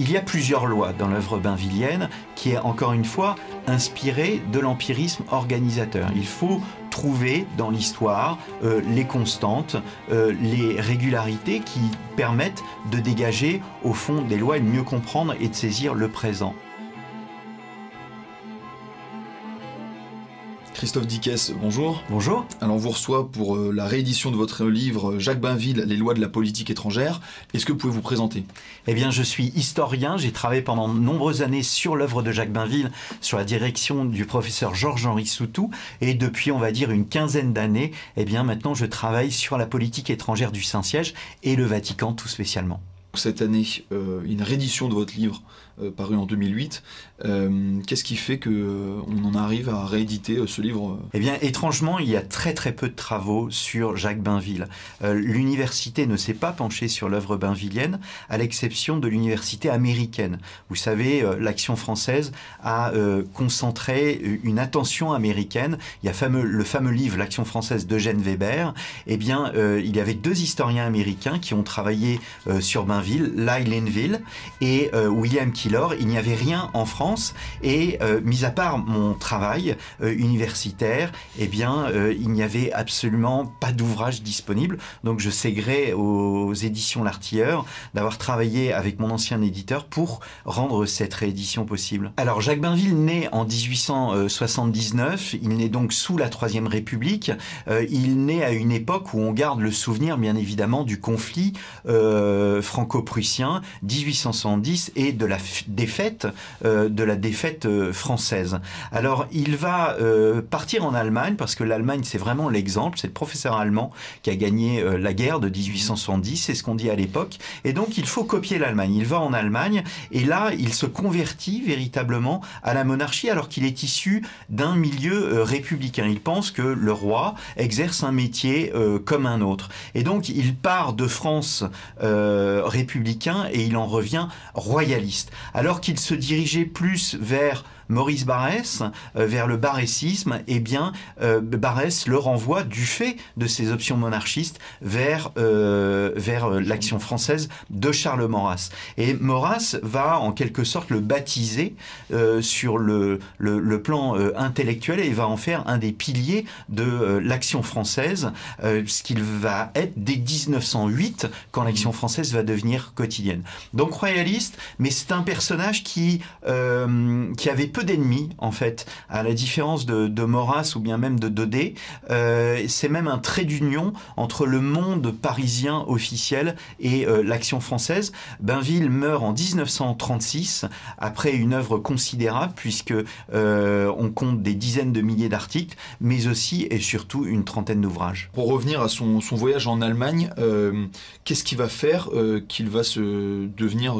Il y a plusieurs lois dans l'œuvre bainvillienne qui est encore une fois inspirée de l'empirisme organisateur. Il faut trouver dans l'histoire euh, les constantes, euh, les régularités qui permettent de dégager au fond des lois et de mieux comprendre et de saisir le présent. Christophe Dickès, bonjour. Bonjour. Alors on vous reçoit pour euh, la réédition de votre livre euh, Jacques Bainville, Les lois de la politique étrangère. Est-ce que vous pouvez vous présenter? Eh bien, je suis historien. J'ai travaillé pendant de nombreuses années sur l'œuvre de Jacques Bainville, sur la direction du professeur Georges-Henri Soutou. Et depuis, on va dire, une quinzaine d'années, eh bien, maintenant, je travaille sur la politique étrangère du Saint-Siège et le Vatican tout spécialement cette année euh, une réédition de votre livre euh, paru en 2008. Euh, qu'est-ce qui fait que on en arrive à rééditer ce livre Eh bien, étrangement, il y a très très peu de travaux sur Jacques Bainville. L'université ne s'est pas penchée sur l'œuvre bainvillienne, à l'exception de l'université américaine. Vous savez, l'action française a concentré une attention américaine. Il y a le fameux livre L'action française d'Eugène Weber. Eh bien, il y avait deux historiens américains qui ont travaillé sur Bainville Bainville, et euh, William Killor. Il n'y avait rien en France et euh, mis à part mon travail euh, universitaire, eh bien, il n'y avait absolument pas d'ouvrage disponible. Donc je sais aux éditions L'Artilleur d'avoir travaillé avec mon ancien éditeur pour rendre cette réédition possible. Alors Jacques Bainville naît en 1879, il naît donc sous la Troisième République, il naît à une époque où on garde le souvenir bien évidemment du conflit franco prussien 1870 et de la défaite euh, de la défaite euh, française. Alors il va euh, partir en Allemagne parce que l'Allemagne c'est vraiment l'exemple, c'est le professeur allemand qui a gagné la guerre de 1870, c'est ce qu'on dit à l'époque, et donc il faut copier l'Allemagne. Il va en Allemagne et là il se convertit véritablement à la monarchie alors qu'il est issu d'un milieu républicain. Il pense que le roi exerce un métier comme un autre et donc il part de France républicain et il en revient royaliste. Alors qu'il se dirigeait plus vers Maurice Barrès euh, vers le barrésisme, eh bien, euh, Barrès le renvoie du fait de ses options monarchistes vers, euh, vers l'action française de Charles Maurras. Et Maurras va en quelque sorte le baptiser sur le, le, plan intellectuel et va en faire un des piliers de l'action française, ce qu'il va être dès 1908 quand l'action française va devenir quotidienne. Donc royaliste, mais c'est un personnage qui, qui avait d'ennemis, en fait, à la différence de, de Maurras ou bien même de Daudet. Euh, c'est même un trait d'union entre le monde parisien officiel et euh, l'action française. Bainville meurt en 1936 après une œuvre considérable puisque euh, on compte des dizaines de milliers d'articles, mais aussi et surtout une trentaine d'ouvrages. Pour revenir à son, voyage en Allemagne, qu'est-ce qui va faire qu'il va se devenir,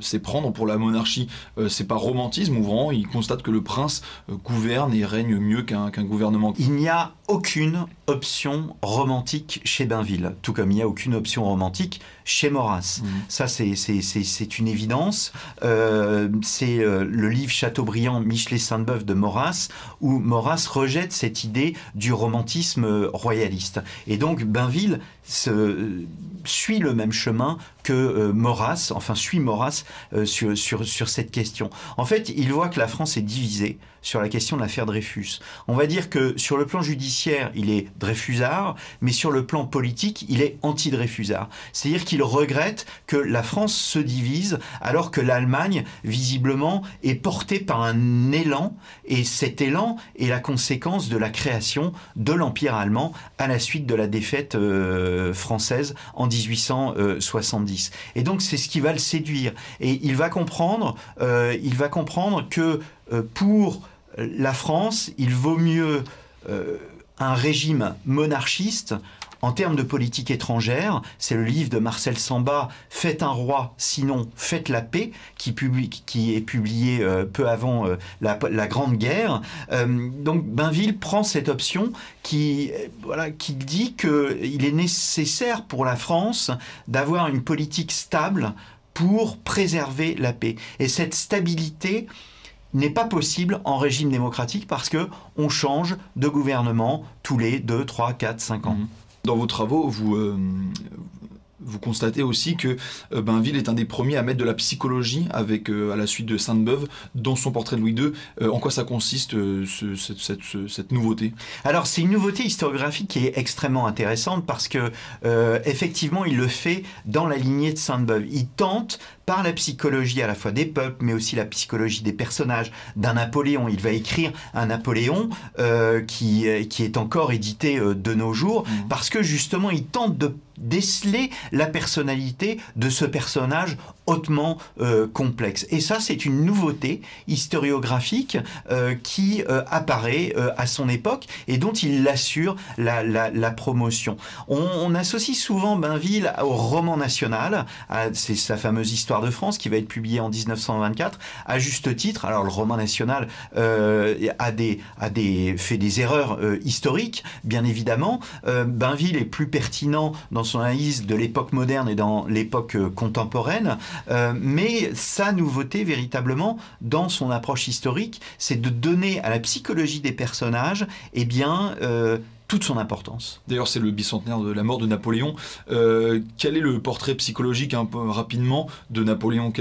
s'éprendre pour la monarchie? C'est pas romantisme ou vraiment il constate que le prince euh, gouverne et règne mieux qu'un gouvernement. Il n'y a aucune option romantique chez Bainville, tout comme il n'y a aucune option romantique chez Maurras. Mmh. Ça, c'est une évidence. Euh, c'est euh, le livre Chateaubriand, Michelet Sainte-Beuve de Maurras, où Maurras rejette cette idée du romantisme royaliste. Et donc, Bainville se, suit le même chemin que euh, Maurras, enfin suit Maurras sur, sur, sur cette question. En fait, il voit que la France est divisée sur la question de l'affaire Dreyfus. On va dire que sur le plan judiciaire, il est Dreyfusard, mais sur le plan politique, il est anti-Dreyfusard. C'est-à-dire qu'il regrette que la France se divise alors que l'Allemagne, visiblement, est portée par un élan, et cet élan est la conséquence de la création de l'Empire allemand à la suite de la défaite euh, française en 1870. Et donc c'est ce qui va le séduire. Et il va comprendre, euh, il va comprendre que euh, pour la France, il vaut mieux euh, un régime monarchiste en termes de politique étrangère, c'est le livre de Marcel Samba, Faites un roi, sinon faites la paix, qui, qui est publié euh, peu avant la, Grande Guerre. donc Bainville prend cette option qui, qui dit qu'il est nécessaire pour la France d'avoir une politique stable pour préserver la paix. Et cette stabilité, n'est pas possible en régime démocratique parce que on change de gouvernement tous les 2, 3, 4, 5 ans. Mhm. Dans vos travaux, vous, euh, vous constatez aussi que Bainville est un des premiers à mettre de la psychologie avec, à la suite de Sainte-Beuve dans son portrait de Louis II. en quoi ça consiste cette, nouveauté? Alors c'est une nouveauté historiographique qui est extrêmement intéressante parce que effectivement il le fait dans la lignée de Sainte-Beuve. Il tente par la psychologie à la fois des peuples, mais aussi la psychologie des personnages, d'un Napoléon. Il va écrire un Napoléon euh, qui, qui est encore édité euh, de nos jours, mmh. parce que justement, il tente de déceler la personnalité de ce personnage hautement euh, complexe. Et ça, c'est une nouveauté historiographique euh, qui euh, apparaît à son époque et dont il assure la, la, promotion. On, associe souvent Bainville au roman national, c'est sa fameuse Histoire de France qui va être publiée en 1924, à juste titre. Alors le roman national a, des, a fait des erreurs historiques, bien évidemment. Bainville est plus pertinent dans son analyse de l'époque moderne et dans l'époque contemporaine. Euh, mais sa nouveauté véritablement dans son approche historique, c'est de donner à la psychologie des personnages, eh bien, euh, toute son importance. D'ailleurs, c'est le bicentenaire de la mort de Napoléon. Euh, quel est le portrait psychologique, un peu rapidement, de Napoléon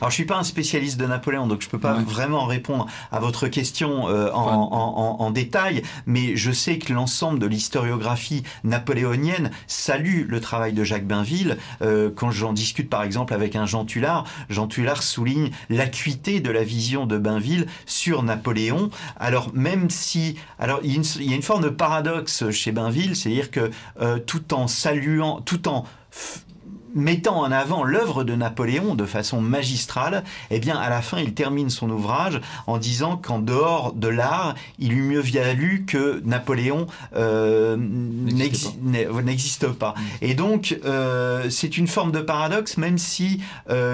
Alors, je suis pas un spécialiste de Napoléon, donc je peux pas vraiment répondre à votre question euh, en, détail, mais je sais que l'ensemble de l'historiographie napoléonienne salue le travail de Jacques Bainville. Euh, quand j'en discute, par exemple, avec un Jean Tullard, Jean Tullard souligne l'acuité de la vision de Bainville sur Napoléon. Alors, même si... Alors, il y a une forme de paradoxe chez Bainville, c'est-à-dire que euh, tout en saluant, tout en mettant en avant l'œuvre de Napoléon de façon magistrale, eh bien à la fin il termine son ouvrage en disant qu'en dehors de l'art, il eût mieux valu que Napoléon euh, n'existe pas. Mm. Et donc euh, c'est une forme de paradoxe, même si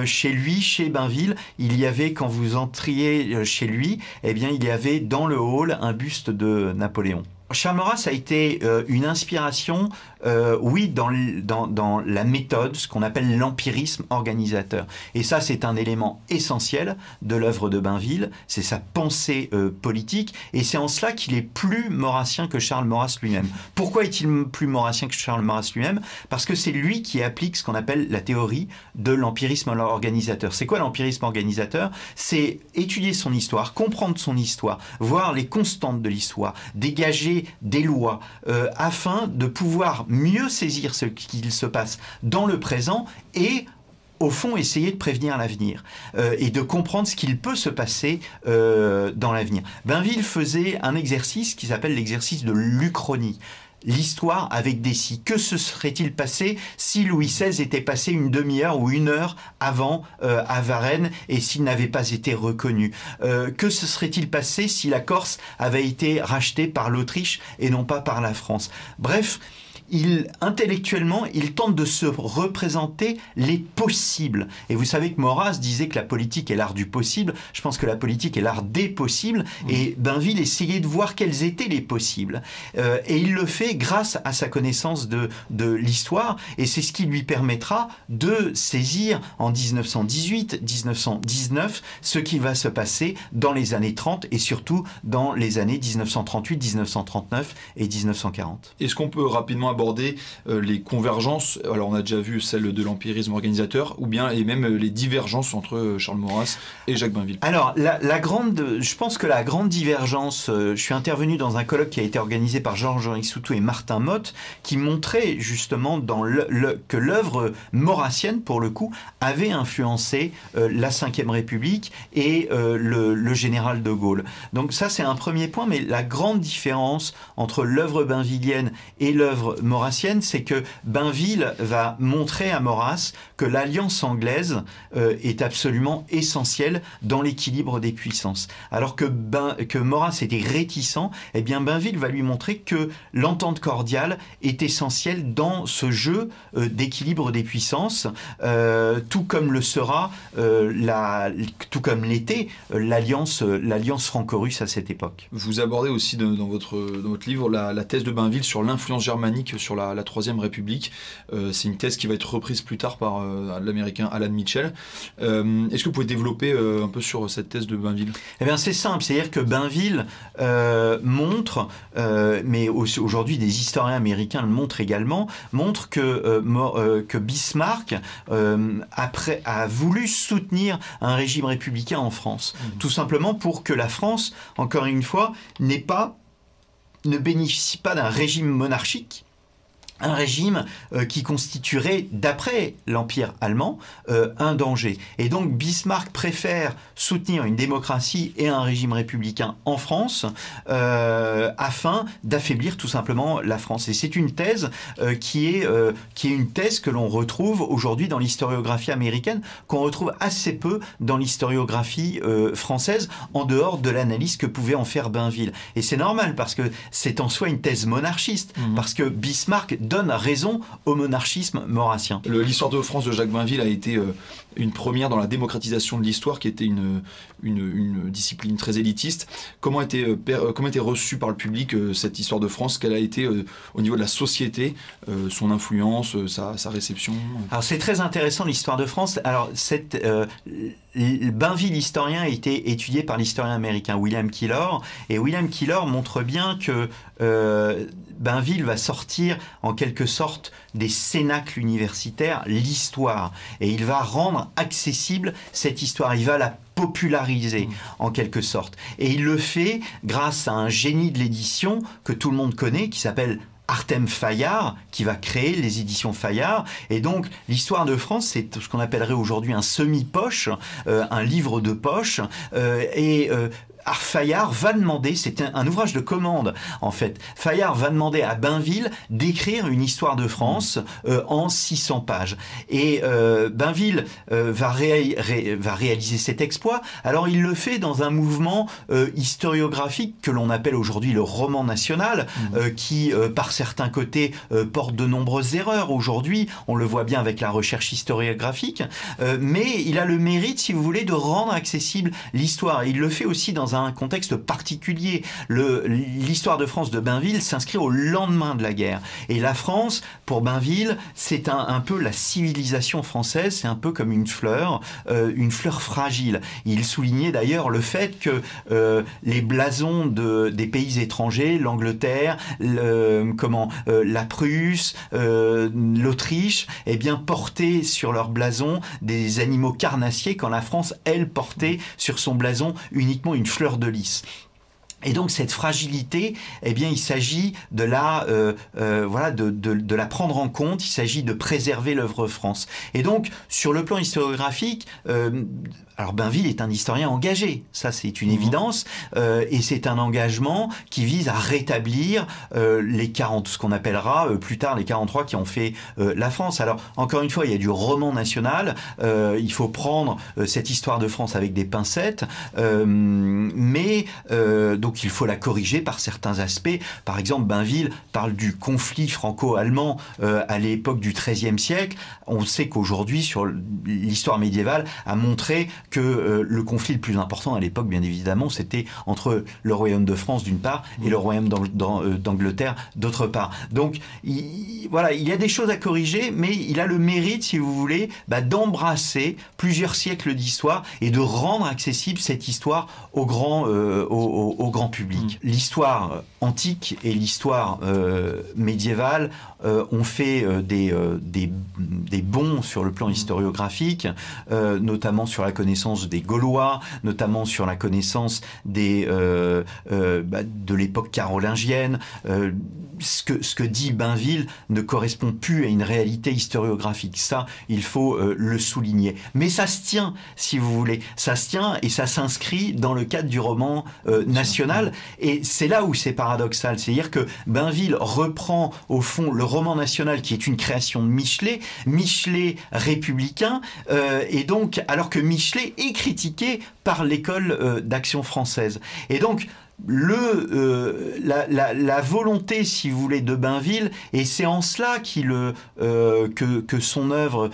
chez lui, chez Bainville, il y avait quand vous entriez chez lui, eh bien il y avait dans le hall un buste de Napoléon. Charles Maurras a été euh, une inspiration, euh, oui, dans, la méthode, ce qu'on appelle l'empirisme organisateur. Et ça, c'est un élément essentiel de l'œuvre de Bainville, c'est sa pensée euh, politique, et c'est en cela qu'il est plus maurassien que Charles Maurras lui-même. Pourquoi est-il plus maurassien que Charles Maurras lui-même? Parce que c'est lui qui applique ce qu'on appelle la théorie de l'empirisme organisateur. C'est quoi l'empirisme organisateur? C'est étudier son histoire, comprendre son histoire, voir les constantes de l'histoire, dégager des lois euh, afin de pouvoir mieux saisir ce qu'il se passe dans le présent et au fond, essayer de prévenir l'avenir euh, et de comprendre ce qu'il peut se passer euh, dans l'avenir. Bainville faisait un exercice qui s'appelle l'exercice de l'Uchronie l'histoire avec des si. Que se serait-il passé si Louis XVI était passé une demi-heure ou une heure avant euh, à Varennes et s'il n'avait pas été reconnu? Euh, Que se serait-il passé si la Corse avait été rachetée par l'Autriche et non pas par la France? Bref, il, intellectuellement, il tente de se représenter les possibles. Et vous savez que Maurras disait que la politique est l'art du possible. Je pense que la politique est l'art des possibles. Mmh. Et Bainville essayait de voir quels étaient les possibles. Euh, et il le fait grâce à sa connaissance de, de l'histoire. Et c'est ce qui lui permettra de saisir en 1918, 1919, ce qui va se passer dans les années 30 et surtout dans les années 1938, 1939 et 1940. Est-ce qu'on peut rapidement aborder euh, les convergences, alors on a déjà vu celle de l'empirisme organisateur, ou bien et même euh, les divergences entre euh, Charles Maurras et Jacques Bainville Alors, la, grande, je pense que la grande divergence, je suis intervenu dans un colloque qui a été organisé par Georges-Henri Soutou et Martin Mott, qui montrait justement dans le, que l'œuvre maurassienne, pour le coup, avait influencé la Ve République et le, le, général de Gaulle. Donc ça, c'est un premier point, mais la grande différence entre l'œuvre bainvillienne et l'œuvre maurassienne, c'est que Bainville va montrer à Maurras que l'alliance anglaise euh, est absolument essentielle dans l'équilibre des puissances. Alors que, que Maurras était réticent, eh bien Bainville va lui montrer que l'entente cordiale est essentielle dans ce jeu euh, d'équilibre des puissances, euh, tout comme le sera, tout comme l'était l'alliance, l'alliance franco-russe à cette époque. Vous abordez aussi dans, votre, dans votre livre la, la thèse de Bainville sur l'influence germanique sur la, Troisième République. c'est une thèse qui va être reprise plus tard par l'américain Alan Mitchell. Est-ce que vous pouvez développer un peu sur cette thèse de Bainville? Eh bien, c'est simple, c'est-à-dire que Bainville montre, mais aujourd'hui des historiens américains le montrent également, montre que, que Bismarck après, a voulu soutenir un régime républicain en France. Mmh. Tout simplement pour que la France, encore une fois, n'est pas ne bénéficie pas d'un régime monarchique, un régime euh, qui constituerait, d'après l'Empire allemand, euh, un danger. Et donc Bismarck préfère soutenir une démocratie et un régime républicain en France euh, afin d'affaiblir tout simplement la France. Et c'est une thèse qui, est, qui est une thèse que l'on retrouve aujourd'hui dans l'historiographie américaine, qu'on retrouve assez peu dans l'historiographie française, en dehors de l'analyse que pouvait en faire Bainville. Et c'est normal parce que c'est en soi une thèse monarchiste, mmh. parce que Bismarck donne raison au monarchisme maurassien. L'histoire de France de Jacques Bainville a été euh, une première dans la démocratisation de l'histoire, qui était une, une, discipline très élitiste. Comment été, euh, euh, comment été reçue par le public cette histoire de France? Quelle a été au niveau de la société son influence, sa, sa réception? Alors c'est très intéressant l'histoire de France. Alors cette Bainville historien a été étudié par l'historien américain William Killor et William Killor montre bien que Bainville va sortir en quelque sorte des cénacles universitaires l'histoire et il va rendre accessible cette histoire, il va la populariser mmh. en quelque sorte. Et il le fait grâce à un génie de l'édition que tout le monde connaît qui s'appelle Artem Fayard, qui va créer les éditions Fayard. Et donc, l'histoire de France, c'est ce qu'on appellerait aujourd'hui un semi-poche, euh, un livre de poche. Euh, et euh, Fayard va demander, c'est un, ouvrage de commande en fait, Fayard va demander à Bainville d'écrire une histoire de France euh, en 600 pages. Et euh, Bainville euh, va, va, réaliser cet exploit. Alors il le fait dans un mouvement historiographique que l'on appelle aujourd'hui le roman national, mmh. qui par certains côtés porte de nombreuses erreurs aujourd'hui. On le voit bien avec la recherche historiographique. mais il a le mérite, si vous voulez, de rendre accessible l'histoire. Il le fait aussi dans un un contexte particulier. L'histoire de France de Bainville s'inscrit au lendemain de la guerre. Et la France, pour Bainville, c'est un, peu la civilisation française, c'est un peu comme une fleur, euh, une fleur fragile. Il soulignait d'ailleurs le fait que euh, les blasons de, des pays étrangers, l'Angleterre, comment, euh, la Prusse, l'Autriche, eh bien portaient sur leur blason des animaux carnassiers quand la France, elle, portait sur son blason uniquement une fleur de lys. Et donc cette fragilité, eh bien, il s'agit de la, euh, euh, voilà, de, la prendre en compte. Il s'agit de préserver l'œuvre France. Et donc, sur le plan historiographique, euh, alors Bainville est un historien engagé, ça c'est une mhm. évidence, euh, et c'est un engagement qui vise à rétablir euh, les 40, ce qu'on appellera euh, plus tard les 43 qui ont fait la France. Alors encore une fois, il y a du roman national, il faut prendre cette histoire de France avec des pincettes, mais donc il faut la corriger par certains aspects. Par exemple, Bainville parle du conflit franco-allemand à l'époque du XIIIe siècle. On sait qu'aujourd'hui, sur l'histoire médiévale, a montré que euh, le conflit le plus important à l'époque, bien évidemment, c'était entre le royaume de France d'une part et le royaume euh, d'Angleterre d'autre part. Donc voilà, il y a des choses à corriger, mais il a le mérite, si vous voulez, bah, d'embrasser plusieurs siècles d'histoire et de rendre accessible cette histoire au grand, euh, au, grand public. Mm. L'histoire antique et l'histoire médiévale ont fait des, des, des, bons sur le plan mm. historiographique, notamment sur la connaissance des Gaulois, notamment sur la connaissance des, euh, euh, bah, de l'époque carolingienne. Euh, ce, que, ce que dit Bainville ne correspond plus à une réalité historiographique. Ça, il faut le souligner. Mais ça se tient, si vous voulez. Ça se tient et ça s'inscrit dans le cadre du roman national. Et c'est là où c'est paradoxal. C'est-à-dire que Bainville reprend, au fond, le roman national qui est une création de Michelet, Michelet républicain, et donc, alors que Michelet et critiqué par l'école euh, d'action française. Et donc, le, euh, la, volonté, si vous voulez, de Bainville, et c'est en cela qu'il, euh, que, que, son œuvre,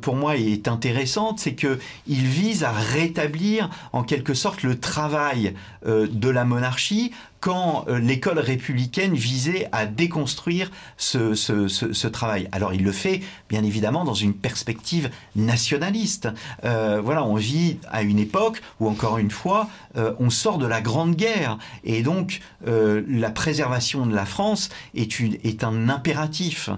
pour moi, est intéressante, c'est que il vise à rétablir, en quelque sorte, le travail de la monarchie quand euh, l'école républicaine visait à déconstruire ce, ce, travail. Alors il le fait, bien évidemment, dans une perspective nationaliste. Euh, voilà, on vit à une époque où, encore une fois, euh, on sort de la Grande Guerre. Et donc, la préservation de la France est, une, est un impératif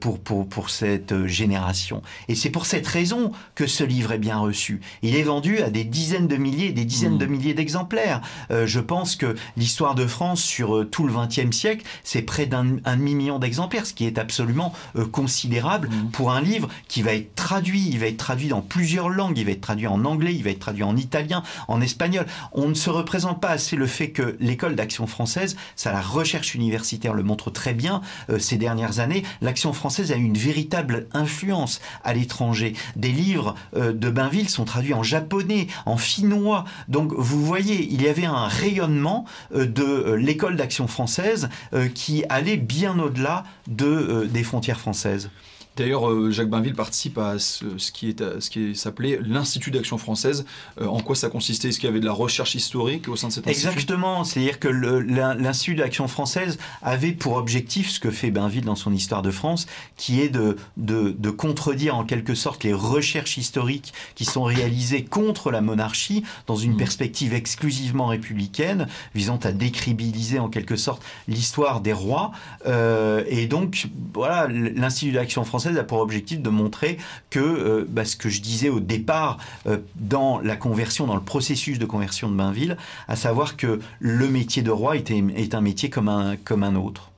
pour, pour, pour cette génération. Et c'est pour cette raison que ce livre est bien reçu. Il est vendu à des dizaines de milliers, des dizaines de mmh. milliers d'exemplaires. je pense que l'histoire de France sur euh, tout le XXe siècle, c'est près d'un demi-million d'exemplaires, ce qui est absolument euh, considérable mmh. pour un livre qui va être traduit. Il va être traduit dans plusieurs langues. Il va être traduit en anglais, il va être traduit en italien, en espagnol. On ne se représente pas assez le fait que l'école d'action française, ça la recherche universitaire le montre très bien euh, ces dernières années. L'action française a eu une véritable influence à l'étranger. Des livres de Bainville sont traduits en japonais, en finnois. Donc vous voyez, il y avait un rayonnement de euh, l'école d'action française euh, qui allait bien au-delà de, euh, des frontières françaises. D'ailleurs, euh, Jacques Bainville participe à ce, qui est ce qui s'appelait l'Institut d'Action Française. Euh, en quoi ça consistait? Est-ce qu'il y avait de la recherche historique au sein de cet institut? Exactement. C'est-à-dire que l'Institut d'Action Française avait pour objectif ce que fait Bainville dans son Histoire de France, qui est de, de, contredire en quelque sorte les recherches historiques qui sont réalisées contre la monarchie dans une mmh. perspective exclusivement républicaine, visant à décribiliser en quelque sorte l'histoire des rois. Euh, et donc, voilà, l'Institut d'Action Française a pour objectif de montrer que euh, bah, ce que je disais au départ euh, dans la conversion, dans le processus de conversion de Bainville, à savoir que le métier de roi était, est un métier comme un, comme un autre.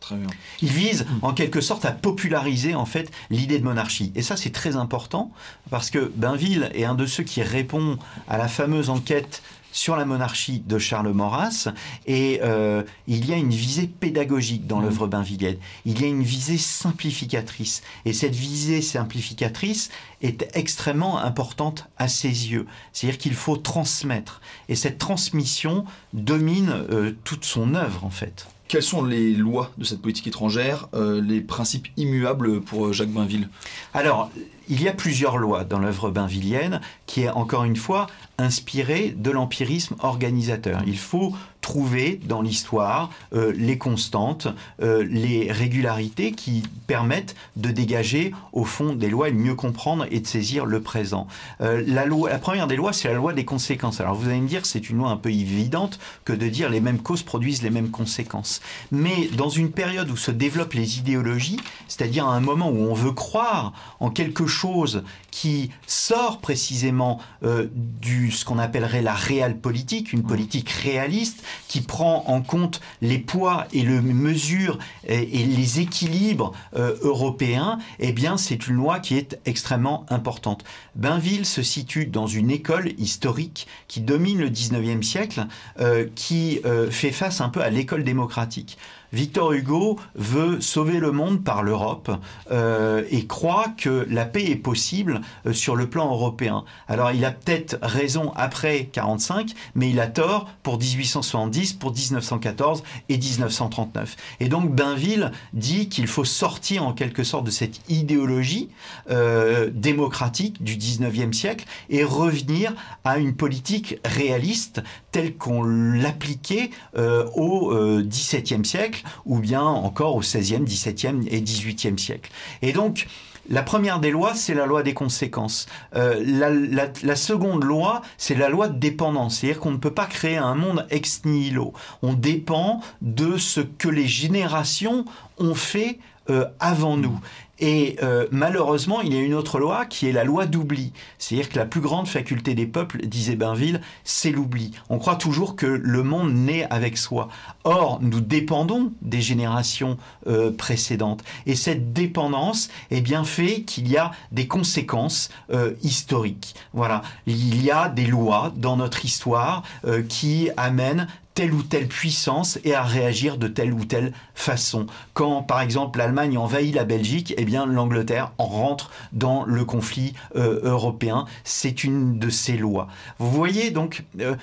Très bien. Il vise en quelque sorte à populariser en fait l'idée de monarchie. Et ça c'est très important parce que Bainville est un de ceux qui répond à la fameuse enquête sur la monarchie de Charles Maurras. Et euh, il y a une visée pédagogique dans mmh. l'œuvre bainvillienne. Il y a une visée simplificatrice. Et cette visée simplificatrice est extrêmement importante à ses yeux. C'est-à-dire qu'il faut transmettre. Et cette transmission domine euh, toute son œuvre, en fait. Quelles sont les lois de cette politique étrangère, euh, les principes immuables pour Jacques Bainville? Alors, il y a plusieurs lois dans l'œuvre bainvillienne qui est encore une fois inspirée de l'empirisme organisateur. Il faut trouver dans l'histoire euh, les constantes, euh, les régularités qui permettent de dégager au fond des lois et de mieux comprendre et de saisir le présent. Euh, la, la première des lois, c'est la loi des conséquences. Alors vous allez me dire, c'est une loi un peu évidente que de dire les mêmes causes produisent les mêmes conséquences. Mais dans une période où se développent les idéologies, c'est-à-dire à un moment où on veut croire en quelque chose qui sort précisément euh, du ce qu'on appellerait la réelle politique, une politique réaliste qui prend en compte les poids et les mesures et, les équilibres euh, européens, eh bien c'est une loi qui est extrêmement importante. Bainville se situe dans une école historique qui domine le 19e siècle, euh, qui fait face un peu à l'école démocratique. Victor Hugo veut sauver le monde par l'Europe euh, et croit que la paix est possible euh, sur le plan européen. Alors il a peut-être raison après 45, mais il a tort pour 1870, pour 1914 et 1939. Et donc Bainville dit qu'il faut sortir en quelque sorte de cette idéologie euh, démocratique du 19e siècle et revenir à une politique réaliste telle qu'on l'appliquait au XVIIe siècle ou bien encore au XVIe, XVIIe et XVIIIe siècle. Et donc, la première des lois, c'est la loi des conséquences. Euh, la, seconde loi, c'est la loi de dépendance. C'est-à-dire qu'on ne peut pas créer un monde ex nihilo. On dépend de ce que les générations ont fait euh, avant nous. Et euh, malheureusement, il y a une autre loi qui est la loi d'oubli. C'est-à-dire que la plus grande faculté des peuples, disait Bainville, c'est l'oubli. On croit toujours que le monde naît avec soi. Or, nous dépendons des générations euh, précédentes. Et cette dépendance, eh bien, fait qu'il y a des conséquences euh, historiques. Voilà. Il y a des lois dans notre histoire qui amènent telle ou telle puissance et à réagir de telle ou telle façon. Quand, par exemple, l'Allemagne envahit la Belgique, eh bien, l'Angleterre rentre dans le conflit euh, européen. C'est une de ces lois. Vous voyez, donc, euh,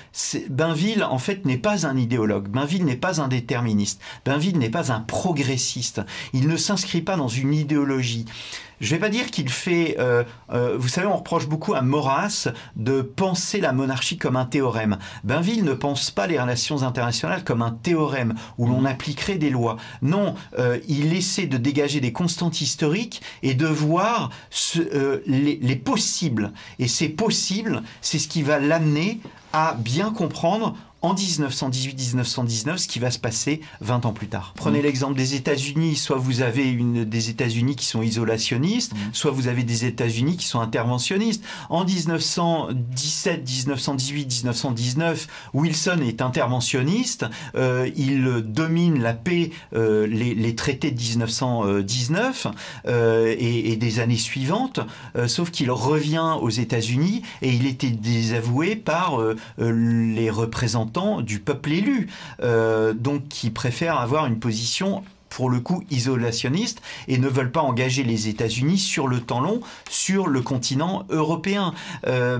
Bainville, en fait, n'est pas un idéologue. Bainville n'est pas un déterministe. Bainville n'est pas un progressiste. Il ne s'inscrit pas dans une idéologie je ne vais pas dire qu'il fait... Euh, euh, vous savez, on reproche beaucoup à Maurras de penser la monarchie comme un théorème. Bainville ne pense pas les relations internationales comme un théorème où l'on appliquerait des lois. Non, euh, il essaie de dégager des constantes historiques et de voir les, les possibles. Et ces possibles, c'est ce qui va l'amener à bien comprendre en 1918-1919 ce qui va se passer 20 ans plus tard. Prenez mmh. l'exemple des États-Unis, soit vous avez une, des États-Unis qui sont isolationnistes, mmh. soit vous avez des États-Unis qui sont interventionnistes. En 1917, 1918, 1919, Wilson est interventionniste, euh, il domine la paix, euh, les, traités de 1919 euh, et, et, des années suivantes, sauf qu'il revient aux États-Unis et il était désavoué par les représentants du peuple élu, euh, donc qui préfèrent avoir une position pour le coup isolationniste et ne veulent pas engager les États-Unis sur le temps long sur le continent européen. Euh,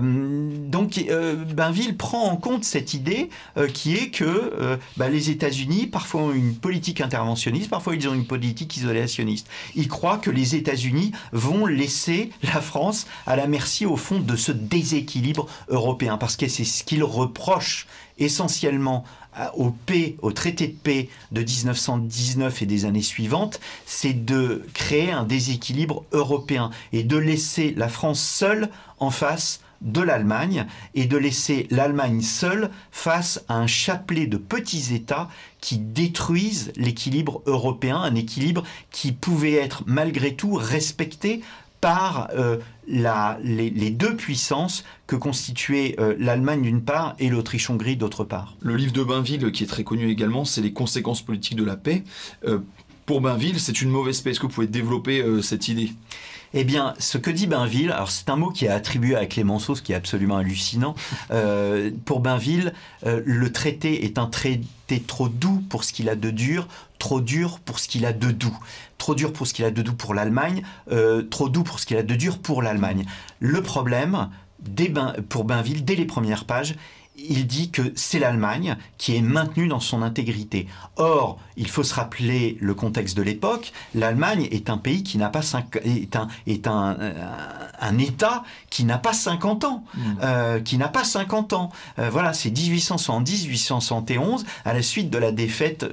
donc euh, Bainville prend en compte cette idée qui est que bah, les États-Unis parfois ont une politique interventionniste, parfois ils ont une politique isolationniste. Il croit que les États-Unis vont laisser la France à la merci au fond de ce déséquilibre européen parce que c'est ce qu'il reproche essentiellement au paix, au traité de paix de 1919 et des années suivantes, c'est de créer un déséquilibre européen et de laisser la France seule en face de l'Allemagne et de laisser l'Allemagne seule face à un chapelet de petits États qui détruisent l'équilibre européen, un équilibre qui pouvait être malgré tout respecté par euh, les, deux puissances que constituaient euh, l'Allemagne d'une part et l'Autriche-Hongrie d'autre part. Le livre de Bainville, qui est très connu également, c'est les conséquences politiques de la paix. Euh, pour Bainville, c'est une mauvaise paix. Est-ce que vous pouvez développer cette idée? Eh bien, ce que dit Bainville, alors c'est un mot qui est attribué à Clémenceau, ce qui est absolument hallucinant. Pour Bainville, le traité est un traité trop doux pour ce qu'il a de dur, trop dur pour ce qu'il a de doux. Trop dur pour ce qu'il a de doux pour l'Allemagne, euh, trop doux pour ce qu'il a de dur pour l'Allemagne. Le problème, pour Bainville, dès les premières pages, il dit que c'est l'Allemagne qui est maintenue dans son intégrité. Or, il faut se rappeler le contexte de l'époque. L'Allemagne est un pays qui n'a pas est un est un, euh, un État qui n'a pas 50 ans, mmh. euh, qui n'a pas 50 ans. Euh, voilà, c'est 1870-1871 à la suite de la défaite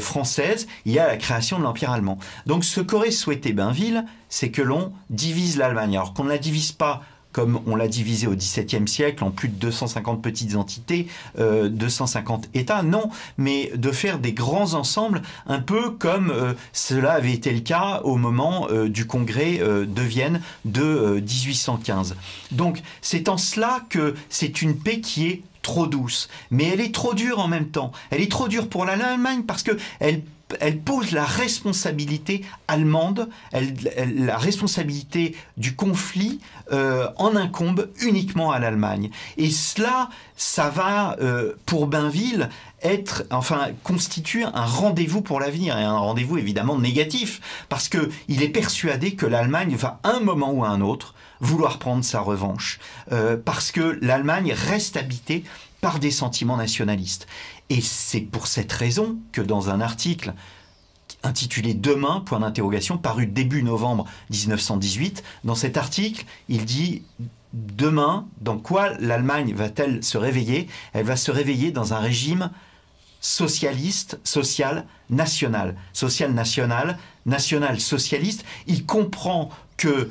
française, il y a la création de l'Empire allemand. Donc, ce qu'aurait souhaité Bainville, c'est que l'on divise l'Allemagne. Alors qu'on ne la divise pas comme on l'a divisé au XVIIe siècle en plus de 250 petites entités, 250 euh, États, non, mais de faire des grands ensembles, un peu comme euh, cela avait été le cas au moment euh, du congrès de Vienne de 1815. Donc c'est en cela que c'est une paix qui est trop douce, mais elle est trop dure en même temps. Elle est trop dure pour l'Allemagne parce que elle elle pose la responsabilité allemande, la responsabilité du conflit euh, en incombe uniquement à l'Allemagne. Et cela, ça va, euh, pour Bainville, être, enfin, constituer un rendez-vous pour l'avenir, et un rendez-vous évidemment négatif, parce qu'il est persuadé que l'Allemagne va, un moment ou un autre, vouloir prendre sa revanche, euh, parce que l'Allemagne reste habitée par des sentiments nationalistes. Et c'est pour cette raison que dans un article intitulé Demain, point d'interrogation, paru début novembre 1918, dans cet article, il dit Demain, dans quoi l'Allemagne va-t-elle se réveiller? Elle va se réveiller dans un régime socialiste, social, national. Social, national, national, socialiste. Il comprend que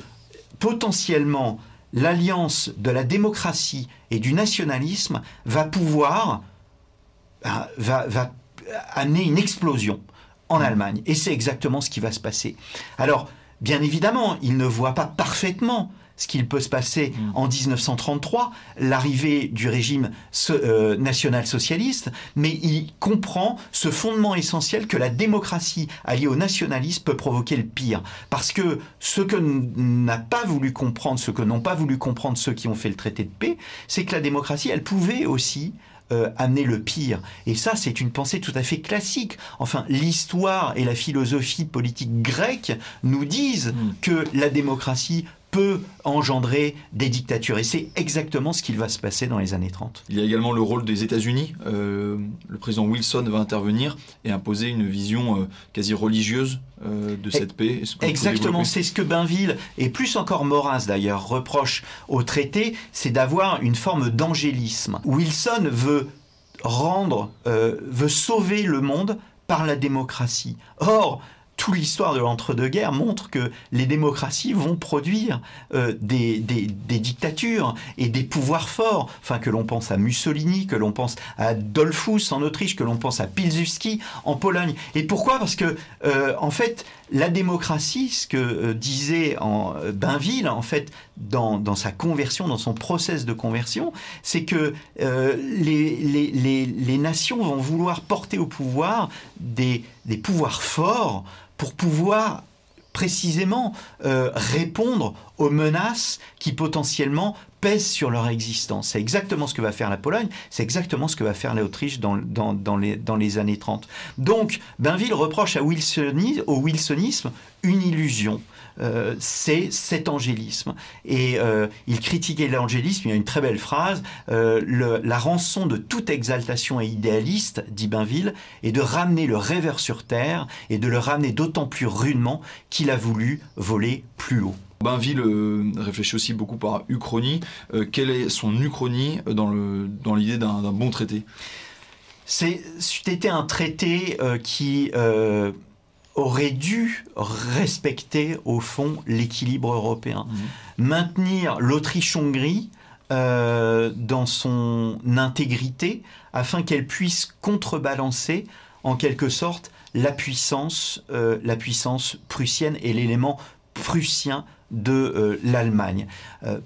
potentiellement l'alliance de la démocratie et du nationalisme va pouvoir euh, va, va amener une explosion en Allemagne. Et c'est exactement ce qui va se passer. Alors, bien évidemment, il ne voit pas parfaitement ce qu'il peut se passer mm. en 1933, l'arrivée du régime euh, national-socialiste, mais il comprend ce fondement essentiel que la démocratie alliée au nationalisme peut provoquer le pire. Parce que ce que n'a pas voulu comprendre, ce que n'ont pas voulu comprendre ceux qui ont fait le traité de paix, c'est que la démocratie, elle pouvait aussi euh, amener le pire. Et ça, c'est une pensée tout à fait classique. Enfin, l'histoire et la philosophie politique grecque nous disent mm. que la démocratie peut engendrer des dictatures. Et c'est exactement ce qu'il va se passer dans les années 30. Il y a également le rôle des États-Unis. Euh, le président Wilson va intervenir et imposer une vision euh, quasi religieuse euh, de cette paix. Exactement, c'est ce que Bainville, et plus encore Maurras d'ailleurs, reproche au traité, c'est d'avoir une forme d'angélisme. Wilson veut rendre, veut sauver le monde par la démocratie. Or, toute l'histoire de l'entre-deux-guerres montre que les démocraties vont produire euh, des, dictatures et des pouvoirs forts. Enfin, que l'on pense à Mussolini, que l'on pense à Dollfuss en Autriche, que l'on pense à Pilsudski en Pologne. Et pourquoi? Parce que, euh, en fait, la démocratie, ce que euh, disait en Bainville, en fait, dans, sa conversion, dans son process de conversion, c'est que les, les, nations vont vouloir porter au pouvoir des, des pouvoirs forts pour pouvoir précisément euh, répondre aux menaces qui potentiellement pèsent sur leur existence. C'est exactement ce que va faire la Pologne, c'est exactement ce que va faire l'Autriche dans, dans, les, dans les années 30. Donc, Bainville reproche à au wilsonisme une illusion. Euh, c'est cet angélisme. Et euh, il critiquait l'angélisme, il y a une très belle phrase, euh, la rançon de toute exaltation et idéaliste, dit Bainville, est de ramener le rêveur sur terre et de le ramener d'autant plus rudement qu'il a voulu voler plus haut. Bainville réfléchit aussi beaucoup par uchronie. quelle est son uchronie dans l'idée dans d'un bon traité? C'était un traité qui aurait dû respecter au fond l'équilibre européen, mmh. maintenir l'Autriche-Hongrie euh, dans son intégrité afin qu'elle puisse contrebalancer en quelque sorte la puissance, euh, la puissance prussienne et l'élément prussien de euh, l'Allemagne.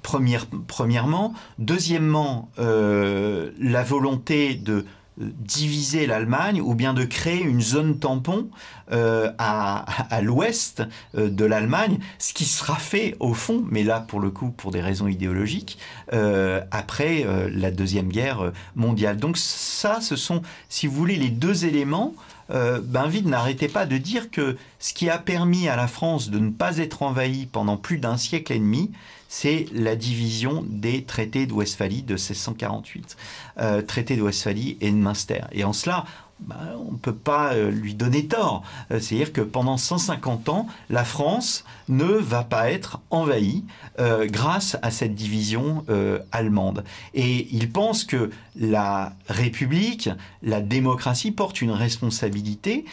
premièrement. Deuxièmement, la volonté de diviser l'Allemagne ou bien de créer une zone tampon euh, à, l'ouest euh, de l'Allemagne, ce qui sera fait au fond, mais là pour le coup pour des raisons idéologiques, euh, après la Deuxième Guerre mondiale. Donc ça, ce sont, si vous voulez, les deux éléments. Euh, Bainville n'arrêtait pas de dire que ce qui a permis à la France de ne pas être envahie pendant plus d'un siècle et demi, c'est la division des traités de Westphalie de 1648. Euh, traités de Westphalie et de Münster. Et en cela, bah, on ne peut pas euh, lui donner tort. Euh, c'est-à-dire que pendant 150 ans, la France ne va pas être envahie euh, grâce à cette division allemande. Et il pense que la République, la démocratie porte une responsabilité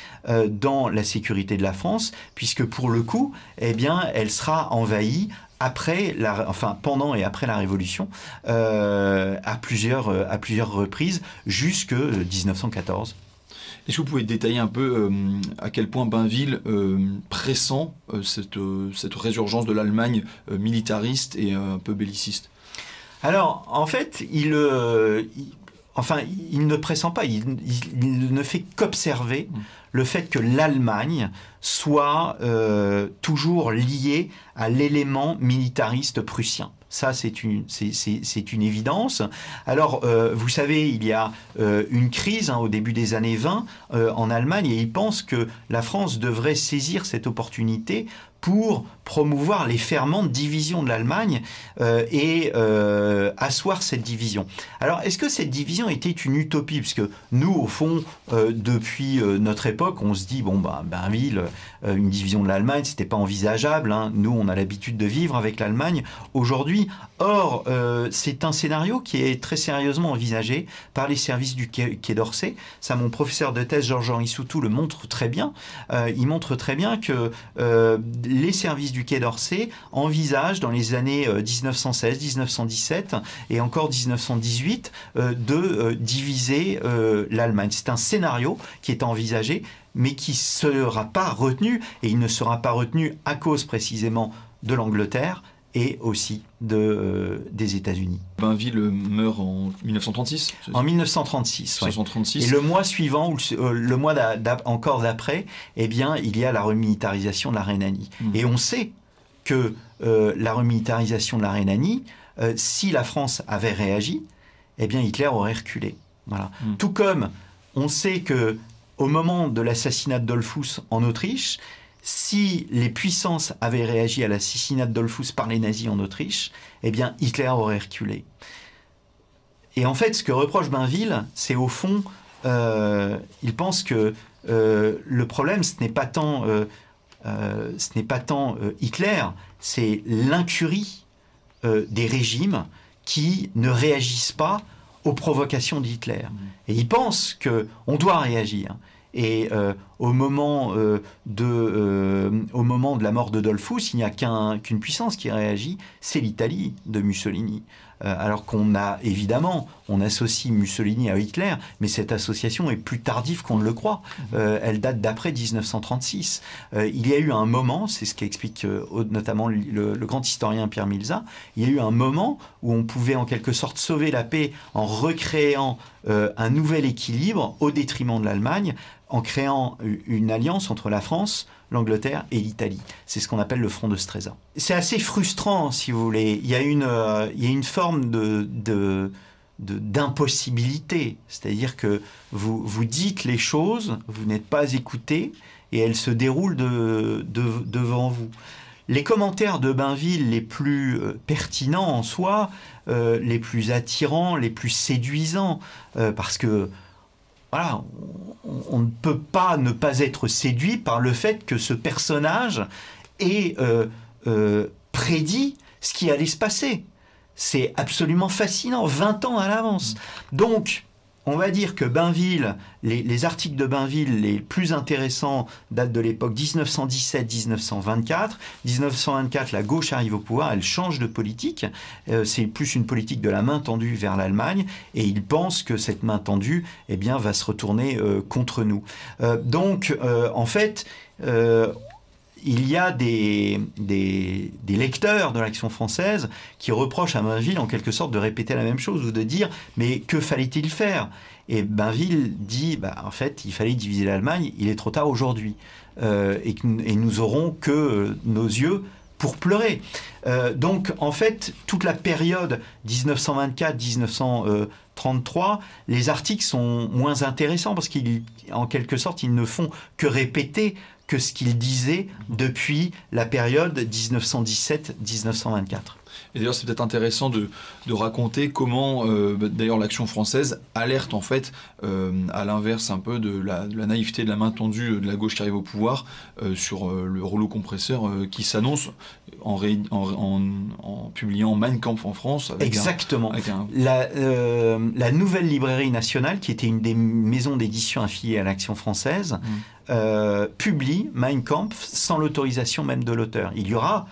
dans la sécurité de la France, puisque pour le coup, eh bien, elle sera envahie pendant et après la Révolution, à plusieurs à plusieurs reprises jusque 1914. Est-ce que vous pouvez détailler un peu euh, à quel point Bainville euh, pressent euh, cette, cette, résurgence de l'Allemagne militariste et un peu belliciste? Alors, en fait, il, enfin, il ne pressent pas, il, ne fait qu'observer mmh. le fait que l'Allemagne soit toujours liée à l'élément militariste prussien. Ça, c'est une, évidence. Alors, euh, vous savez, il y a euh, une crise hein, au début des années 20 euh, en Allemagne et ils pensent que la France devrait saisir cette opportunité pour promouvoir les ferments de division de l'Allemagne et asseoir cette division. Alors, est-ce que cette division était une utopie? Parce que nous, au fond, depuis notre époque, on se dit, bon, bah, Bainville, une division de l'Allemagne, c'était pas envisageable. Hein. Nous, on a l'habitude de vivre avec l'Allemagne. Aujourd'hui, Or, euh, c'est un scénario qui est très sérieusement envisagé par les services du Quai, d'Orsay. Ça, mon professeur de thèse, Georges-Henri Soutou, le montre très bien. Euh, il montre très bien que euh, les services du Quai d'Orsay envisagent dans les années 1916, 1917 et encore 1918 de diviser l'Allemagne. C'est un scénario qui est envisagé mais qui ne sera pas retenu, et il ne sera pas retenu à cause précisément de l'Angleterre, et aussi de, euh, des États-Unis. Bainville meurt en 1936 En 1936, Et le mois suivant, ou le, euh, mois encore d'après, eh bien, il y a la remilitarisation de la Rhénanie. Hmm. Et on sait que euh, la remilitarisation de la Rhénanie, si la France avait réagi, eh bien, Hitler aurait reculé. Voilà. Hmm. Tout comme on sait que au moment de l'assassinat de Dollfuss en Autriche, si les puissances avaient réagi à l'assassinat d'Adolphus par les nazis en Autriche, eh bien Hitler aurait reculé. Et en fait, ce que reproche Bainville, c'est au fond, euh, il pense que euh, le problème, ce n'est pas tant, euh, ce n'est pas tant Hitler, c'est l'incurie des régimes qui ne réagissent pas aux provocations d'Hitler. Mmh. Et il pense que on doit réagir. Et au, moment, de, au moment de la mort de Dolphus, il n'y a qu'une puissance qui réagit, c'est l'Italie de Mussolini. Euh, alors qu'on a évidemment, on associe Mussolini à Hitler, mais cette association est plus tardive qu'on ne le croit. Euh, elle date d'après 1936. Euh, il y a eu un moment, c'est ce qu'explique notamment le, grand historien Pierre Milza, il y a eu un moment où on pouvait en quelque sorte sauver la paix en recréant un nouvel équilibre au détriment de l'Allemagne, en créant une alliance entre la France, l'Angleterre et l'Italie. C'est ce qu'on appelle le front de Stresa. C'est assez frustrant, si vous voulez. Il y a une, euh, forme d'impossibilité. C'est-à-dire que vous, dites les choses, vous n'êtes pas écouté, et elles se déroulent de, devant vous. Les commentaires de Bainville les plus euh, pertinents en soi, euh, les plus attirants, les plus séduisants, parce que voilà, on, ne peut pas ne pas être séduit par le fait que ce personnage ait euh, euh, prédit ce qui allait se passer. C'est absolument fascinant, 20 ans à l'avance. Donc, on va dire que Bainville, les, articles de Bainville les plus intéressants datent de l'époque 1917-1924. 1924, la gauche arrive au pouvoir, elle change de politique. Euh, c'est plus une politique de la main tendue vers l'Allemagne, et il pense que cette main tendue, eh bien, va se retourner euh, contre nous. Euh, donc, en fait, il y a des, lecteurs de l'action française qui reprochent à Bainville en quelque sorte de répéter la même chose ou de dire mais que fallait-il faire? Et Bainville dit bah, en fait il fallait diviser l'Allemagne, il est trop tard aujourd'hui euh, et, nous aurons que nos yeux pour pleurer. Euh, donc en fait toute la période 1924-1933, les articles sont moins intéressants parce qu'en quelque sorte ils ne font que répéter que ce qu'il disait depuis la période 1917-1924. Et d'ailleurs, c'est peut-être intéressant de, de, raconter comment, euh, bah, d'ailleurs, l'action française alerte en fait, euh, à l'inverse un peu de la, naïveté de la main tendue de la gauche qui arrive au pouvoir, euh, sur le rouleau compresseur qui s'annonce en, en, en, publiant Mein Kampf en France. Exactement. la, la, nouvelle librairie nationale, qui était une des maisons d'édition affiliées à l'action française, mmh. Euh, publie Mein Kampf sans l'autorisation même de l'auteur. Il y aura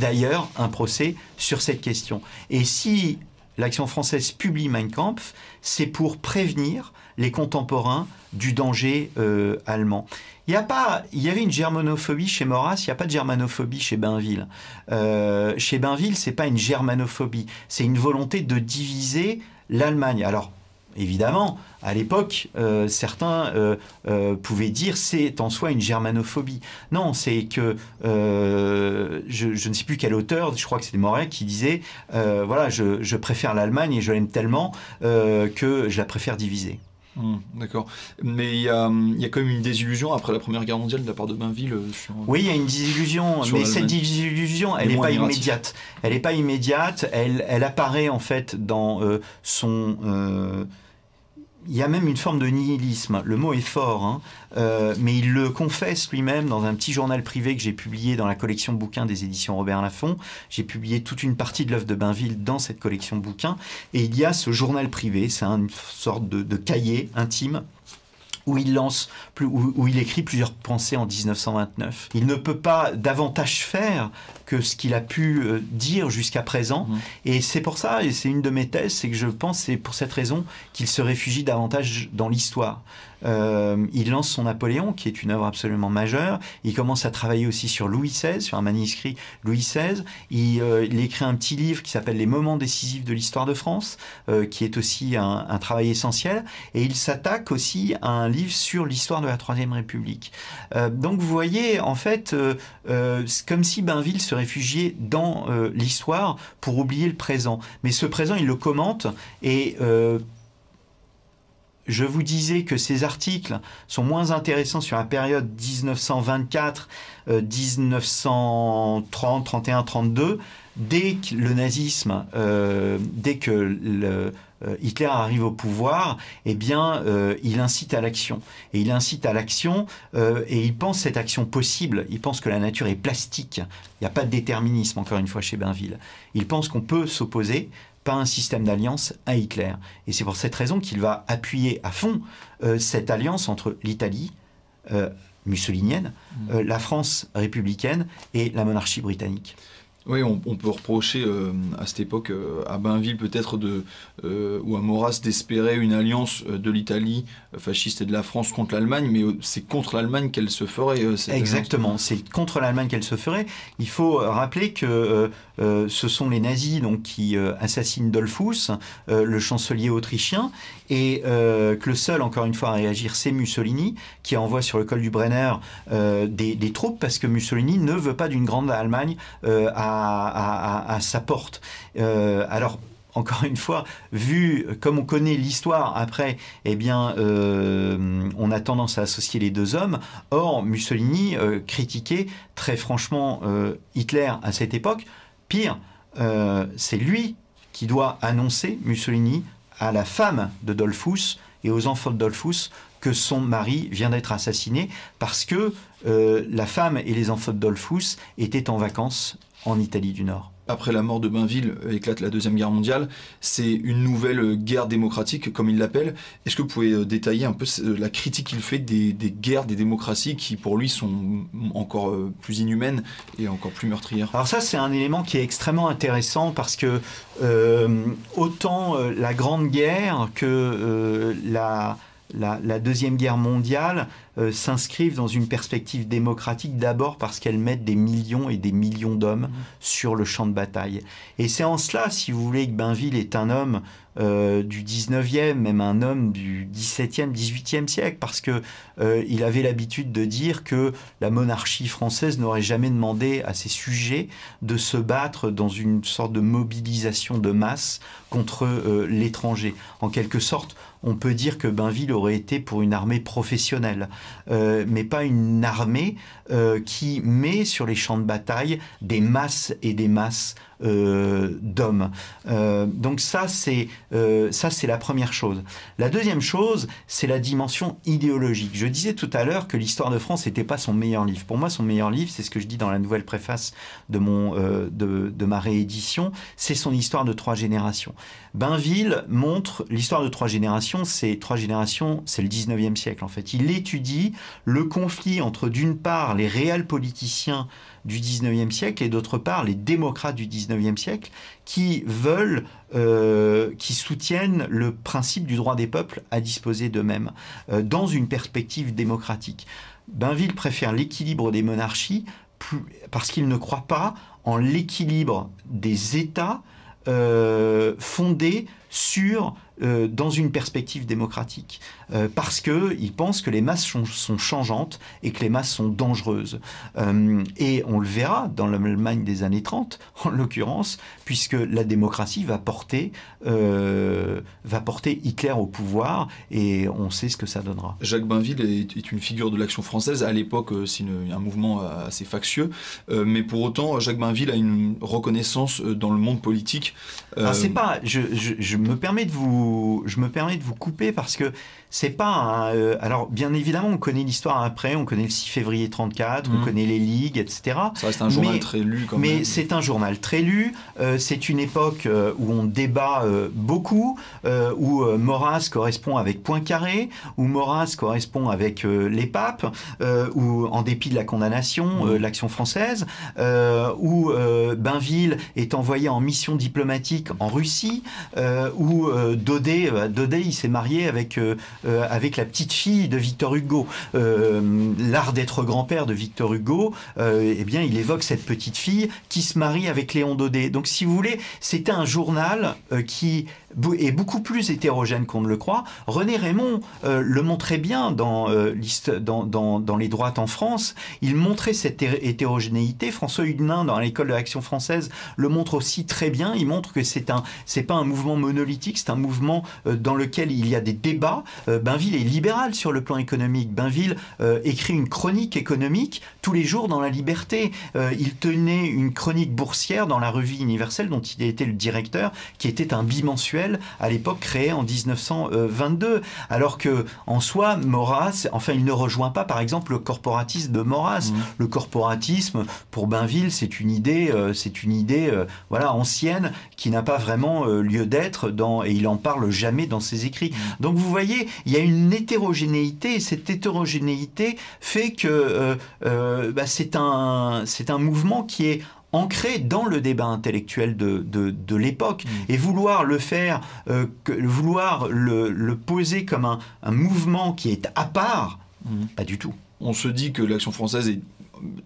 d'ailleurs un procès sur cette question. Et si l'action française publie Mein Kampf, c'est pour prévenir les contemporains du danger euh, allemand. Il y, a pas, il y avait une germanophobie chez Maurras, il n'y a pas de germanophobie chez Bainville. Euh, chez Bainville, c'est pas une germanophobie, c'est une volonté de diviser l'Allemagne. Alors, évidemment, à l'époque, euh, certains euh, euh, pouvaient dire c'est en soi une germanophobie. Non, c'est que je, ne sais plus quel auteur, je crois que c'était Moret, qui disait voilà, je, préfère l'Allemagne et je l'aime tellement que je la préfère diviser. Hum, d'accord. Mais il y, a, quand même une désillusion après la Première Guerre mondiale de la part de Bainville. oui, il y a une désillusion, mais cette désillusion, elle n'est pas immédiate. Elle n'est pas immédiate. Elle, elle apparaît en fait dans son il y a même une forme de nihilisme. Le mot est fort, hein. euh, mais il le confesse lui-même dans un petit journal privé que j'ai publié dans la collection bouquins des éditions Robert Laffont. J'ai publié toute une partie de l'œuvre de Bainville dans cette collection bouquins. Et il y a ce journal privé, c'est une sorte de cahier intime où il lance, où, il écrit plusieurs pensées en 1929. Il ne peut pas davantage faire que ce qu'il a pu euh, dire jusqu'à présent. Mmh. Et c'est pour ça, et c'est une de mes thèses, c'est que je pense, c'est pour cette raison qu'il se réfugie davantage dans l'histoire. Euh, il lance son Napoléon, qui est une œuvre absolument majeure. Il commence à travailler aussi sur Louis XVI, sur un manuscrit Louis XVI. Euh, il, écrit un petit livre qui s'appelle Les moments décisifs de l'histoire de France, euh, qui est aussi un, travail essentiel. Et il s'attaque aussi à un livre sur l'histoire de la Troisième République. donc vous voyez, en fait, c'est comme si Bainville se réfugiait dans l'histoire pour oublier le présent. Mais ce présent, il le commente et je vous disais que ces articles sont moins intéressants sur la période 1924, 1930, 31, 32, dès que le nazisme, euh, dès que le, euh, Hitler arrive au pouvoir, eh bien, euh, il incite à l'action. Et il incite à l'action et il pense cette action possible. Il pense que la nature est plastique. Il n'y a pas de déterminisme, encore une fois, chez Bainville. Il pense qu'on peut s'opposer pas un système d'alliance à Hitler. Et c'est pour cette raison qu'il va appuyer à fond cette alliance entre l'Italie, mussolinienne, mmh. la France républicaine et la monarchie britannique. Oui, on, peut reprocher euh, à cette époque euh, à Bainville peut-être euh, ou à Maurras d'espérer une alliance de l'Italie fasciste et de la France contre l'Allemagne, mais c'est contre l'Allemagne qu'elle se ferait. Exactement, c'est contre l'Allemagne qu'elle se ferait. Il faut rappeler que ce sont les nazis donc qui assassinent Dollfuss, le chancelier autrichien, et que le seul, encore une fois, à réagir, c'est Mussolini, qui envoie sur le col du Brenner des, des, troupes parce que Mussolini ne veut pas d'une grande Allemagne à à, sa porte. Euh, alors, encore une fois, vu comme on connaît l'histoire après, eh bien, euh, on a tendance à associer les deux hommes. Or, Mussolini euh, critiquait très franchement Hitler à cette époque. Pire, c'est lui qui doit annoncer Mussolini à la femme de Dollfuss et aux enfants de Dollfuss que son mari vient d'être assassiné parce que la femme et les enfants de Dollfuss étaient en vacances en Italie du Nord après la mort de Bainville éclate la Deuxième Guerre mondiale. C'est une nouvelle guerre démocratique, comme il l'appelle. Est-ce que vous pouvez euh, détailler un peu euh, la critique qu'il fait des, guerres, des démocraties qui, pour lui, sont encore euh, plus inhumaines et encore plus meurtrières? Alors ça, c'est un élément qui est extrêmement intéressant parce que autant la Grande Guerre que la la, Deuxième Guerre mondiale euh, s'inscrivent dans une perspective démocratique d'abord parce qu'elles mettent des millions et des millions d'hommes mmh. sur le champ de bataille. Et c'est en cela, si vous voulez, que Bainville est un homme euh, du 19e, même un homme du 17e, 18e siècle, parce que euh, il avait l'habitude de dire que la monarchie française n'aurait jamais demandé à ses sujets de se battre dans une sorte de mobilisation de masse contre l'étranger. En quelque sorte, on peut dire que Bainville aurait été pour une armée professionnelle, euh, mais pas une armée euh, qui met sur les champs de bataille des masses et des masses euh, d'hommes. Euh, donc ça c'est euh, ça c'est la première chose. La deuxième chose c'est la dimension idéologique. Je disais tout à l'heure que l'histoire de France n'était pas son meilleur livre. Pour moi son meilleur livre c'est ce que je dis dans la nouvelle préface de mon de, de ma réédition, c'est son histoire de trois générations. Bainville montre l'histoire de trois générations, c'est trois c'est le 19e siècle en fait. Il étudie le conflit entre d'une part les réels politiciens du 19e siècle et d'autre part les démocrates du 19e siècle qui veulent, euh, qui soutiennent le principe du droit des peuples à disposer d'eux-mêmes euh, dans une perspective démocratique. Bainville préfère l'équilibre des monarchies parce qu'il ne croit pas en l'équilibre des États euh, fondés sur euh, dans une perspective démocratique, euh, parce qu'il pense que les masses sont, changeantes et que les masses sont dangereuses. Euh, et on le verra dans l'Allemagne des années 30, en l'occurrence, puisque la démocratie va porter, va porter Hitler au pouvoir, et on sait ce que ça donnera. Jacques Bainville est, une figure de l'action française. À l'époque, c'est un mouvement assez factieux, mais pour autant, Jacques Bainville a une reconnaissance dans le monde politique. Ah, c'est pas, je, je me permets de vous je me permets de vous couper parce que c'est pas un, euh, alors bien évidemment on connaît l'histoire après, on connaît le 6 février 34, on mmh. connaît les ligues, etc. Ça reste un journal très lu quand mais c'est un journal très lu. Euh, c'est une époque euh, où on débat beaucoup, où Maurras correspond avec Poincaré, où Maurras correspond avec les papes, où en dépit de la condamnation, mmh. l'action française, où Bainville est envoyé en mission diplomatique en Russie, où Daudet, Daudet il s'est marié avec euh, avec la petite fille de Victor Hugo. Euh, l'art d'être grand-père de Victor Hugo, euh, eh bien, il évoque cette petite fille qui se marie avec Léon Daudet. Donc, si vous voulez, c'était un journal qui est beaucoup plus hétérogène qu'on ne le croit. René Raymond euh, le montrait bien dans, euh, dans, les droites en France. Il montrait cette hétérogénéité. François Huguenin, dans l'école de l'action française, le montre aussi très bien. Il montre que c'est un, c'est pas un mouvement monolithique, c'est un mouvement euh, dans lequel il y a des débats. Bainville est libéral sur le plan économique. Bainville écrit une chronique économique tous les jours dans la liberté. il tenait une chronique boursière dans la revue universelle dont il était le directeur, qui était un bimensuel à l'époque créé en 1922. Alors que en soi, Maurras, enfin, il ne rejoint pas, par exemple, le corporatisme de Maurras. Mmh. Le corporatisme, pour Bainville, c'est une idée, euh, c'est une idée, euh, voilà, ancienne, qui n'a pas vraiment euh, lieu d'être dans, et il en parle jamais dans ses écrits. Mmh. Donc vous voyez, il y a une hétérogénéité, et cette hétérogénéité fait que bah, c'est un, c'est un mouvement qui est ancré dans le débat intellectuel de, de, l'époque. Mm. Et vouloir le faire, euh, vouloir le, poser comme un, un, mouvement qui est à part, mm. pas du tout. On se dit que l'action française est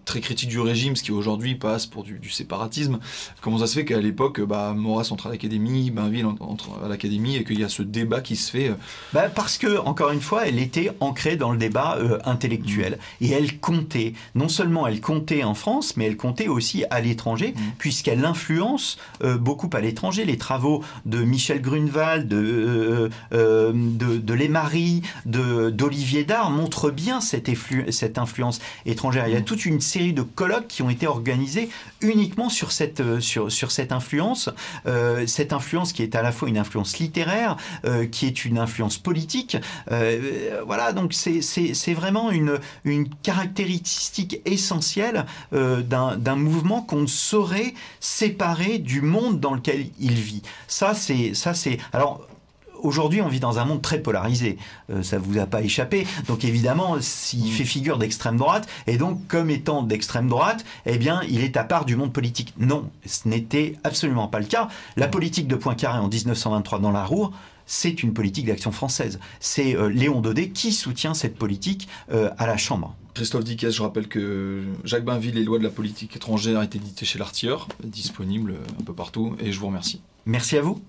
très critique du régime, ce qui aujourd'hui passe pour du, séparatisme. Comment ça se fait qu'à l'époque, bah, Maurras entre à l'académie, Bainville entre à l'académie, et qu'il y a ce débat qui se fait euh, bah Parce que, encore une fois, elle était ancrée dans le débat euh, intellectuel. Mmh. Et elle comptait. Non seulement elle comptait en France, mais elle comptait aussi à l'étranger, mmh. puisqu'elle influence euh, beaucoup à l'étranger. Les travaux de Michel Grunewald, de, de, de d'Olivier Dard montrent bien cette, cette influence étrangère. Il y a mmh. Une série de colloques qui ont été organisés uniquement sur cette, euh, sur, sur cette influence, euh, cette influence qui est à la fois une influence littéraire, euh, qui est une influence politique. voilà, donc c'est vraiment une, une caractéristique essentielle d'un mouvement qu'on ne saurait séparer du monde dans lequel il vit. Ça, c'est... Alors, aujourd'hui, on vit dans un monde très polarisé. Ça euh, ça vous a pas échappé. Donc évidemment, s'il fait figure d'extrême droite, et donc comme étant d'extrême droite, eh bien, il est à part du monde politique. Non, ce n'était absolument pas le cas. La politique de Poincaré en 1923 dans la Roue, c'est une politique d'action française. C'est euh, Léon Daudet qui soutient cette politique euh, à la Chambre. Christophe Dickès, je rappelle que Jacques Bainville, les lois de la politique étrangère, été édité chez l'Artilleur, disponible un peu partout, et je vous remercie. Merci à vous.